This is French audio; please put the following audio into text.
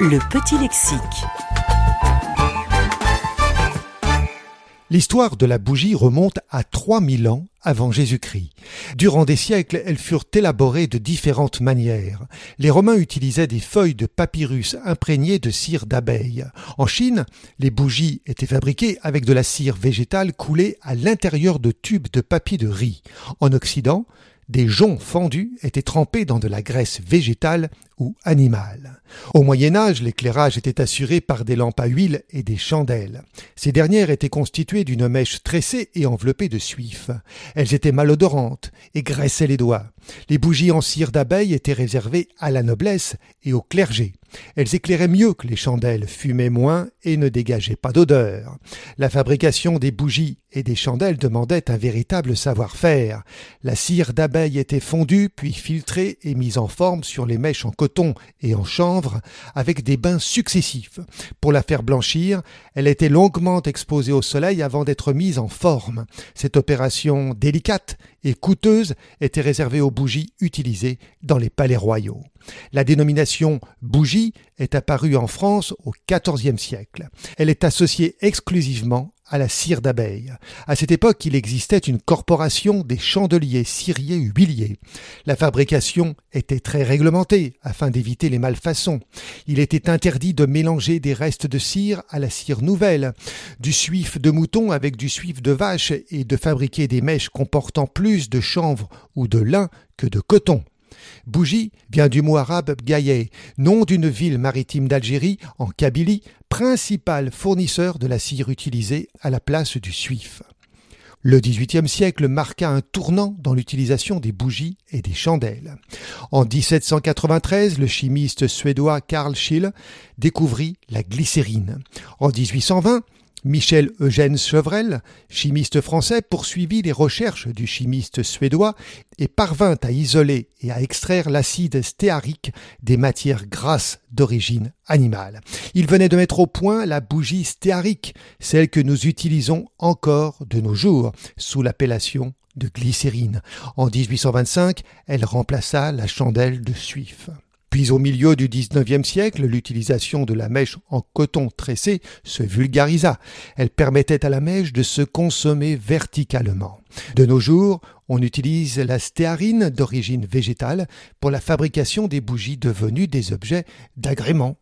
Le petit lexique. L'histoire de la bougie remonte à 3000 ans avant Jésus-Christ. Durant des siècles, elles furent élaborées de différentes manières. Les Romains utilisaient des feuilles de papyrus imprégnées de cire d'abeille. En Chine, les bougies étaient fabriquées avec de la cire végétale coulée à l'intérieur de tubes de papier de riz. En Occident, des joncs fendus étaient trempés dans de la graisse végétale ou animale. Au Moyen Âge, l'éclairage était assuré par des lampes à huile et des chandelles. Ces dernières étaient constituées d'une mèche tressée et enveloppée de suif. Elles étaient malodorantes et graissaient les doigts. Les bougies en cire d'abeille étaient réservées à la noblesse et au clergé. Elles éclairaient mieux que les chandelles, fumaient moins et ne dégageaient pas d'odeur. La fabrication des bougies et des chandelles demandait un véritable savoir-faire. La cire d'abeille était fondue, puis filtrée et mise en forme sur les mèches en coton et en chanvre, avec des bains successifs. Pour la faire blanchir, elle était longuement exposée au soleil avant d'être mise en forme. Cette opération délicate et coûteuse était réservée aux bougies utilisées dans les palais royaux. La dénomination bougie est apparue en France au XIVe siècle. Elle est associée exclusivement à la cire d'abeille. À cette époque, il existait une corporation des chandeliers ciriers huiliers. La fabrication était très réglementée afin d'éviter les malfaçons. Il était interdit de mélanger des restes de cire à la cire nouvelle, du suif de mouton avec du suif de vache et de fabriquer des mèches comportant plus de chanvre ou de lin que de coton. Bougie vient du mot arabe Gaye, nom d'une ville maritime d'Algérie, en Kabylie, principal fournisseur de la cire utilisée à la place du suif. Le XVIIIe siècle marqua un tournant dans l'utilisation des bougies et des chandelles. En 1793, le chimiste suédois Carl Schill découvrit la glycérine. En 1820, Michel Eugène Chevrel, chimiste français, poursuivit les recherches du chimiste suédois et parvint à isoler et à extraire l'acide stéarique des matières grasses d'origine animale. Il venait de mettre au point la bougie stéarique, celle que nous utilisons encore de nos jours sous l'appellation de glycérine. En 1825, elle remplaça la chandelle de suif. Puis au milieu du XIXe siècle, l'utilisation de la mèche en coton tressé se vulgarisa. Elle permettait à la mèche de se consommer verticalement. De nos jours, on utilise la stéarine d'origine végétale pour la fabrication des bougies devenues des objets d'agrément.